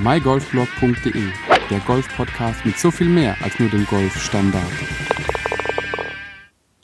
mygolfblog.de, der Golf-Podcast mit so viel mehr als nur dem Golfstandard.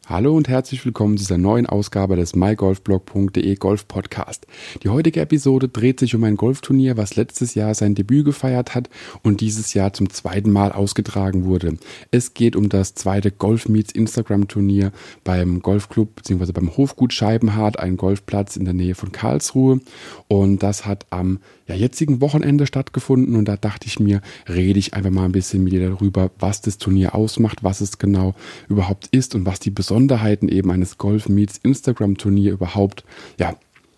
Hallo und herzlich willkommen zu dieser neuen Ausgabe des mygolfblog.de Golf Podcast. Die heutige Episode dreht sich um ein Golfturnier, was letztes Jahr sein Debüt gefeiert hat und dieses Jahr zum zweiten Mal ausgetragen wurde. Es geht um das zweite Golf Meets Instagram Turnier beim Golfclub bzw. beim Hofgut Scheibenhardt, ein Golfplatz in der Nähe von Karlsruhe und das hat am ja, jetzigen Wochenende stattgefunden und da dachte ich mir, rede ich einfach mal ein bisschen mit dir darüber, was das Turnier ausmacht, was es genau überhaupt ist und was die Besonderheiten eben eines Golf Meets Instagram Turnier überhaupt ja,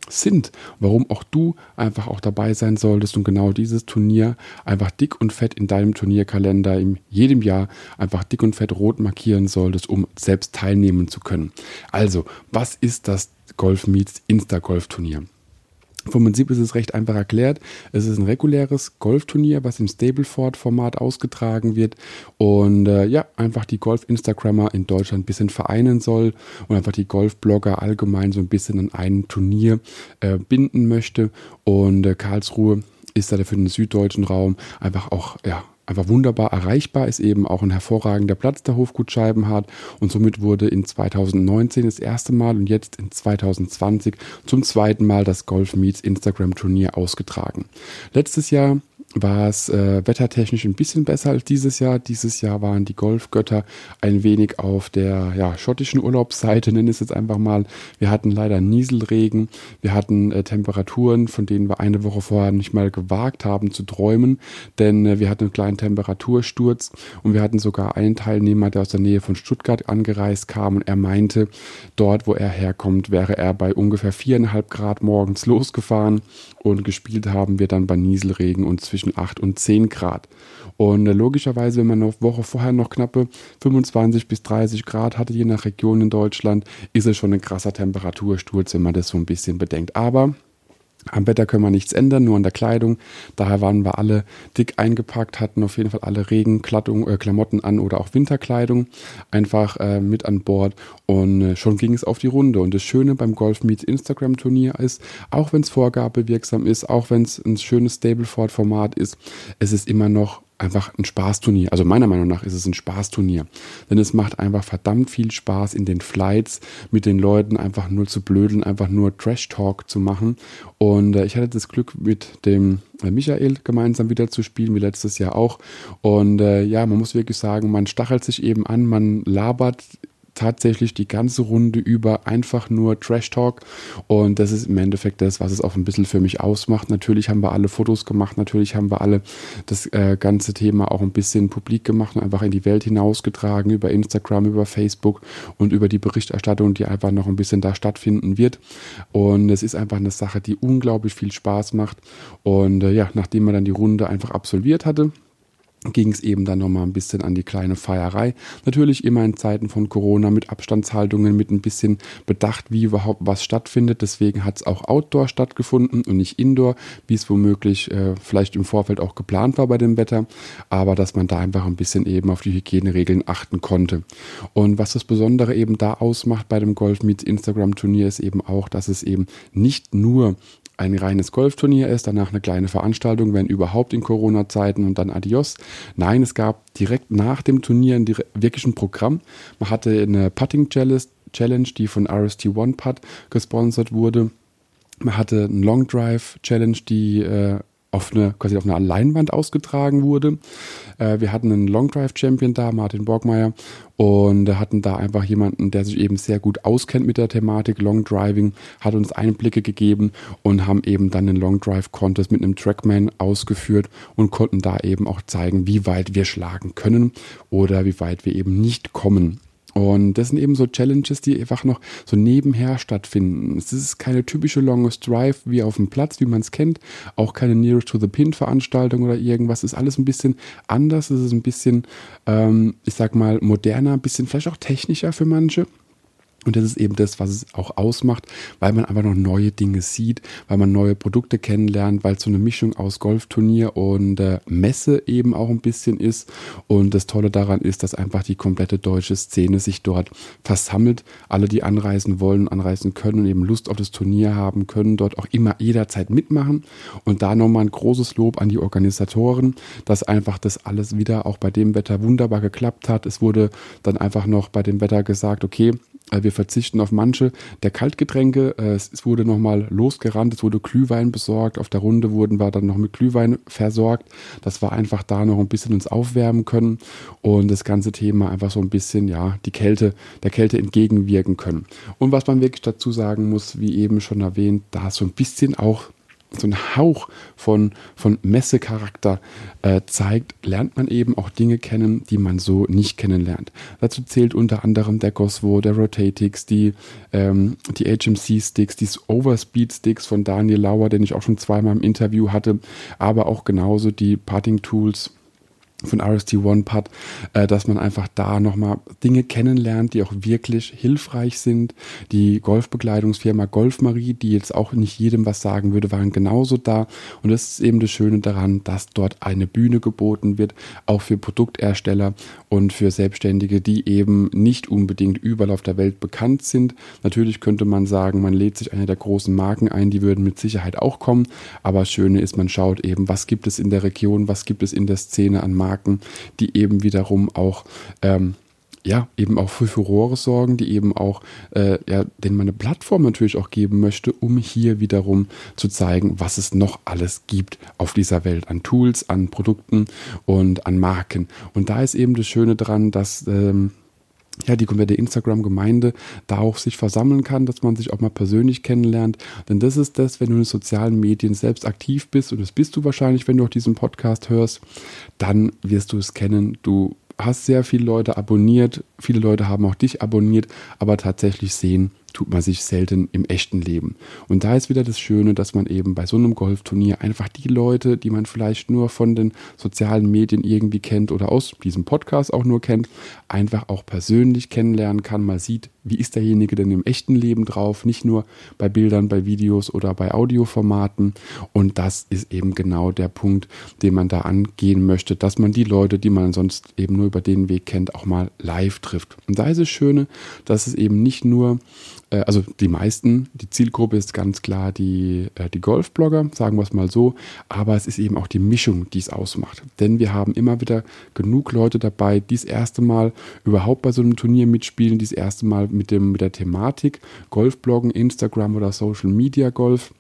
sind, warum auch du einfach auch dabei sein solltest und genau dieses Turnier einfach dick und fett in deinem Turnierkalender in jedem Jahr einfach dick und fett rot markieren solltest, um selbst teilnehmen zu können. Also, was ist das Golf Meets Insta Golf Turnier? Vom Prinzip ist es recht einfach erklärt. Es ist ein reguläres Golfturnier, was im Stableford-Format ausgetragen wird und äh, ja, einfach die Golf-Instagrammer in Deutschland ein bisschen vereinen soll und einfach die Golfblogger allgemein so ein bisschen an ein Turnier äh, binden möchte. Und äh, Karlsruhe ist da für den süddeutschen Raum einfach auch ja, einfach wunderbar erreichbar, ist eben auch ein hervorragender Platz der Hofgut Scheibenhardt und somit wurde in 2019 das erste Mal und jetzt in 2020 zum zweiten Mal das Golf Meets Instagram Turnier ausgetragen. Letztes Jahr war es äh, wettertechnisch ein bisschen besser als dieses Jahr. Dieses Jahr waren die Golfgötter ein wenig auf der ja, schottischen Urlaubsseite, nenne ich es jetzt einfach mal. Wir hatten leider Nieselregen, wir hatten äh, Temperaturen, von denen wir eine Woche vorher nicht mal gewagt haben zu träumen, denn äh, wir hatten einen kleinen Temperatursturz und wir hatten sogar einen Teilnehmer, der aus der Nähe von Stuttgart angereist kam und er meinte, dort wo er herkommt, wäre er bei ungefähr viereinhalb Grad morgens losgefahren und gespielt haben wir dann bei Nieselregen und zwischen zwischen 8 und 10 Grad. Und äh, logischerweise, wenn man eine Woche vorher noch knappe 25 bis 30 Grad hatte, je nach Region in Deutschland, ist es schon ein krasser Temperatursturz, wenn man das so ein bisschen bedenkt. Aber am Wetter können wir nichts ändern, nur an der Kleidung. Daher waren wir alle dick eingepackt, hatten auf jeden Fall alle Regenklamotten äh, Klamotten an oder auch Winterkleidung einfach äh, mit an Bord und äh, schon ging es auf die Runde. Und das Schöne beim Golf Meets Instagram Turnier ist, auch wenn es vorgabewirksam ist, auch wenn es ein schönes Stableford Format ist, es ist immer noch einfach ein Spaßturnier. Also meiner Meinung nach ist es ein Spaßturnier. Denn es macht einfach verdammt viel Spaß in den Flights mit den Leuten einfach nur zu blödeln, einfach nur Trash Talk zu machen. Und äh, ich hatte das Glück mit dem äh, Michael gemeinsam wieder zu spielen, wie letztes Jahr auch. Und äh, ja, man muss wirklich sagen, man stachelt sich eben an, man labert tatsächlich die ganze Runde über einfach nur Trash Talk. Und das ist im Endeffekt das, was es auch ein bisschen für mich ausmacht. Natürlich haben wir alle Fotos gemacht, natürlich haben wir alle das äh, ganze Thema auch ein bisschen publik gemacht und einfach in die Welt hinausgetragen, über Instagram, über Facebook und über die Berichterstattung, die einfach noch ein bisschen da stattfinden wird. Und es ist einfach eine Sache, die unglaublich viel Spaß macht. Und äh, ja, nachdem man dann die Runde einfach absolviert hatte, ging es eben dann nochmal ein bisschen an die kleine Feierei. Natürlich immer in Zeiten von Corona mit Abstandshaltungen, mit ein bisschen Bedacht, wie überhaupt was stattfindet. Deswegen hat es auch Outdoor stattgefunden und nicht Indoor, wie es womöglich äh, vielleicht im Vorfeld auch geplant war bei dem Wetter. Aber dass man da einfach ein bisschen eben auf die Hygieneregeln achten konnte. Und was das Besondere eben da ausmacht bei dem Golf Meets Instagram Turnier ist eben auch, dass es eben nicht nur ein reines Golfturnier ist, danach eine kleine Veranstaltung, wenn überhaupt in Corona-Zeiten und dann Adios. Nein, es gab direkt nach dem Turnier ein wirklich ein Programm. Man hatte eine Putting Challenge, die von RST One Putt gesponsert wurde. Man hatte einen Long Drive Challenge, die äh, auf eine, quasi auf einer Leinwand ausgetragen wurde. Äh, wir hatten einen Long Drive Champion da, Martin Borgmeier, und hatten da einfach jemanden, der sich eben sehr gut auskennt mit der Thematik Long Driving, hat uns Einblicke gegeben und haben eben dann den Long Drive Contest mit einem Trackman ausgeführt und konnten da eben auch zeigen, wie weit wir schlagen können oder wie weit wir eben nicht kommen. Und das sind eben so Challenges, die einfach noch so nebenher stattfinden. Es ist keine typische Longest Drive wie auf dem Platz, wie man es kennt. Auch keine Nearest to the Pin Veranstaltung oder irgendwas. Es ist alles ein bisschen anders. Es ist ein bisschen, ähm, ich sag mal, moderner, ein bisschen vielleicht auch technischer für manche. Und das ist eben das, was es auch ausmacht, weil man einfach noch neue Dinge sieht, weil man neue Produkte kennenlernt, weil es so eine Mischung aus Golfturnier und äh, Messe eben auch ein bisschen ist. Und das Tolle daran ist, dass einfach die komplette deutsche Szene sich dort versammelt. Alle, die anreisen wollen, anreisen können und eben Lust auf das Turnier haben, können dort auch immer jederzeit mitmachen. Und da nochmal ein großes Lob an die Organisatoren, dass einfach das alles wieder auch bei dem Wetter wunderbar geklappt hat. Es wurde dann einfach noch bei dem Wetter gesagt, okay, äh, wir verzichten auf manche der Kaltgetränke. Äh, es wurde nochmal losgerannt, es wurde Glühwein besorgt. Auf der Runde wurden wir dann noch mit Glühwein versorgt. Das war einfach da noch ein bisschen uns aufwärmen können und das ganze Thema einfach so ein bisschen, ja, die Kälte, der Kälte entgegenwirken können. Und was man wirklich dazu sagen muss, wie eben schon erwähnt, da so ein bisschen auch so ein Hauch von, von Messecharakter äh, zeigt, lernt man eben auch Dinge kennen, die man so nicht kennenlernt. Dazu zählt unter anderem der Goswo, der Rotatix, die, ähm, die HMC-Sticks, die Overspeed-Sticks von Daniel Lauer, den ich auch schon zweimal im Interview hatte, aber auch genauso die Parting-Tools von RST One Pad, äh, dass man einfach da nochmal Dinge kennenlernt, die auch wirklich hilfreich sind. Die Golfbekleidungsfirma Golfmarie, die jetzt auch nicht jedem was sagen würde, waren genauso da. Und das ist eben das Schöne daran, dass dort eine Bühne geboten wird, auch für Produktersteller und für Selbstständige, die eben nicht unbedingt überall auf der Welt bekannt sind. Natürlich könnte man sagen, man lädt sich eine der großen Marken ein, die würden mit Sicherheit auch kommen. Aber das Schöne ist, man schaut eben, was gibt es in der Region, was gibt es in der Szene an Marken Marken, die eben wiederum auch ähm, ja, eben auch für Furore sorgen, die eben auch, äh, ja, denen man eine Plattform natürlich auch geben möchte, um hier wiederum zu zeigen, was es noch alles gibt auf dieser Welt an Tools, an Produkten und an Marken. Und da ist eben das Schöne dran, dass ähm, ja, die komplette Instagram-Gemeinde da auch sich versammeln kann, dass man sich auch mal persönlich kennenlernt. Denn das ist das, wenn du in den sozialen Medien selbst aktiv bist, und das bist du wahrscheinlich, wenn du auch diesen Podcast hörst, dann wirst du es kennen. Du hast sehr viele Leute abonniert, viele Leute haben auch dich abonniert, aber tatsächlich sehen tut man sich selten im echten Leben. Und da ist wieder das Schöne, dass man eben bei so einem Golfturnier einfach die Leute, die man vielleicht nur von den sozialen Medien irgendwie kennt oder aus diesem Podcast auch nur kennt, einfach auch persönlich kennenlernen kann, mal sieht, wie ist derjenige denn im echten Leben drauf, nicht nur bei Bildern, bei Videos oder bei Audioformaten. Und das ist eben genau der Punkt, den man da angehen möchte, dass man die Leute, die man sonst eben nur über den Weg kennt, auch mal live trifft. Und da ist es Schöne, dass es eben nicht nur äh, also die meisten, die Zielgruppe ist ganz klar die, äh, die Golfblogger, sagen wir es mal so, aber es ist eben auch die Mischung, die es ausmacht. Denn wir haben immer wieder genug Leute dabei, die das erste Mal überhaupt bei so einem Turnier mitspielen, die das erste Mal mit, dem, mit der Thematik Golfbloggen, Instagram oder Social Media Golf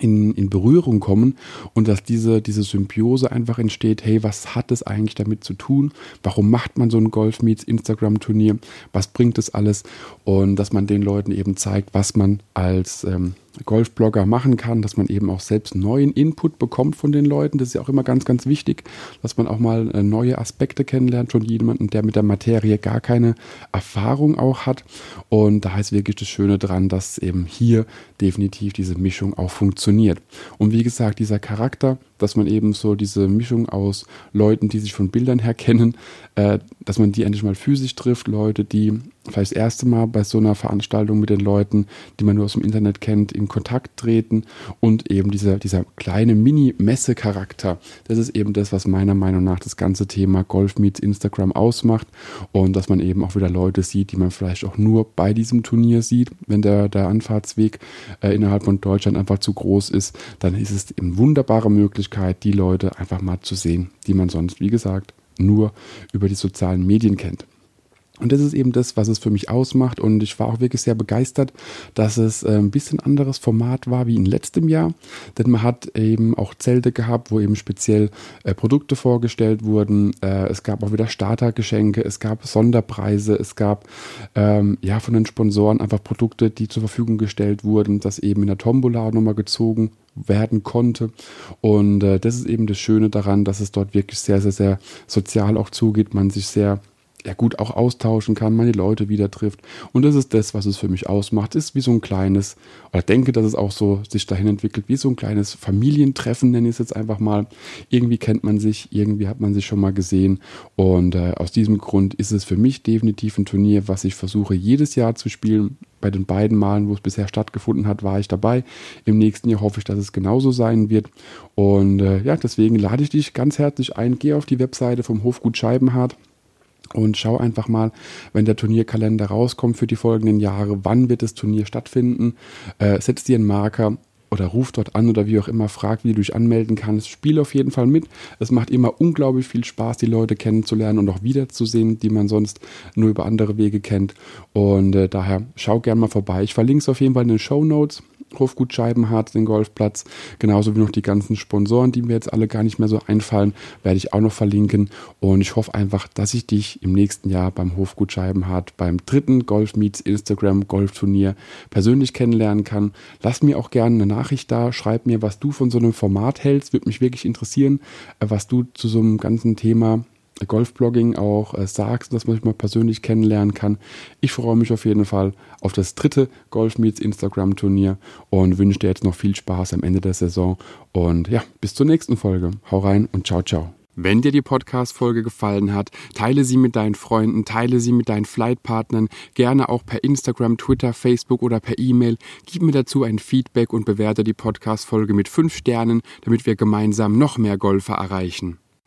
in, in Berührung kommen und dass diese, diese Symbiose einfach entsteht, hey, was hat es eigentlich damit zu tun? Warum macht man so ein Golf Meets Instagram Turnier? Was bringt es alles? Und dass man den Leuten eben zeigt, was man als ähm, Golfblogger machen kann, dass man eben auch selbst neuen Input bekommt von den Leuten. Das ist ja auch immer ganz, ganz wichtig, dass man auch mal äh, neue Aspekte kennenlernt von jemandem, der mit der Materie gar keine Erfahrung auch hat. Und da ist wirklich das Schöne dran, dass eben hier definitiv diese Mischung auch funktioniert. Und wie gesagt, dieser Charakter, dass man eben so diese Mischung aus Leuten, die sich von Bildern her kennen, äh, dass man die endlich mal physisch trifft, Leute, die vielleicht das erste Mal bei so einer Veranstaltung mit den Leuten, die man nur aus dem Internet kennt, in Kontakt treten und eben dieser, dieser kleine Mini-Messe-Charakter. Das ist eben das, was meiner Meinung nach das ganze Thema Golf Meets Instagram ausmacht und dass man eben auch wieder Leute sieht, die man vielleicht auch nur bei diesem Turnier sieht. Wenn der, der Anfahrtsweg äh, innerhalb von Deutschland einfach zu groß ist, dann ist es eine wunderbare Möglichkeit, die Leute einfach mal zu sehen, die man sonst, wie gesagt, nur über die sozialen Medien kennt. Und das ist eben das, was es für mich ausmacht. Und ich war auch wirklich sehr begeistert, dass es äh, ein bisschen anderes Format war wie in letztem Jahr. Denn man hat eben auch Zelte gehabt, wo eben speziell äh, Produkte vorgestellt wurden. Äh, es gab auch wieder Startergeschenke, es gab Sonderpreise, es gab ähm, ja von den Sponsoren einfach Produkte, die zur Verfügung gestellt wurden, dass eben in der Tombola nochmal gezogen werden konnte. Und äh, das ist eben das Schöne daran, dass es dort wirklich sehr, sehr, sehr sozial auch zugeht, man sich sehr ja gut auch austauschen kann, die Leute wieder trifft. Und das ist das, was es für mich ausmacht. Ist wie so ein kleines, oder denke, dass es auch so sich dahin entwickelt, wie so ein kleines Familientreffen, nenne ich es jetzt einfach mal. Irgendwie kennt man sich, irgendwie hat man sich schon mal gesehen. Und äh, aus diesem Grund ist es für mich definitiv ein Turnier, was ich versuche jedes Jahr zu spielen. Bei den beiden Malen, wo es bisher stattgefunden hat, war ich dabei. Im nächsten Jahr hoffe ich, dass es genauso sein wird. Und äh, ja, deswegen lade ich dich ganz herzlich ein. Geh auf die Webseite vom Hofgut Scheibenhardt und schau einfach mal, wenn der Turnierkalender rauskommt für die folgenden Jahre, wann wird das Turnier stattfinden. Äh, setz dir einen Marker oder ruf dort an oder wie auch immer, frag, wie du dich anmelden kannst. Spiel auf jeden Fall mit. Es macht immer unglaublich viel Spaß, die Leute kennenzulernen und auch wiederzusehen, die man sonst nur über andere Wege kennt. Und äh, daher schau gerne mal vorbei. Ich verlinke es auf jeden Fall in den Show Notes. Hofgut Scheibenhardt, den Golfplatz, genauso wie noch die ganzen Sponsoren, die mir jetzt alle gar nicht mehr so einfallen, werde ich auch noch verlinken. Und ich hoffe einfach, dass ich dich im nächsten Jahr beim Hofgut Scheibenhardt beim dritten Golf Meets Instagram Golfturnier persönlich kennenlernen kann. Lass mir auch gerne eine Nachricht da, schreib mir, was du von so einem Format hältst, würde mich wirklich interessieren, äh, was du zu so einem ganzen Thema Golfblogging auch äh, sagst, dass man sich mal persönlich kennenlernen kann. Ich freue mich auf jeden Fall auf das dritte Golf Meets Instagram Turnier und wünsche dir jetzt noch viel Spaß am Ende der Saison. Und ja, bis zur nächsten Folge. Hau rein und ciao, ciao. Wenn dir die Podcast-Folge gefallen hat, teile sie mit deinen Freunden, teile sie mit deinen Flightpartnern, gerne auch per Instagram, Twitter, Facebook oder per E-Mail. Gib mir dazu ein Feedback und bewerte die Podcast-Folge mit fünf Sternen, damit wir gemeinsam noch mehr Golfer erreichen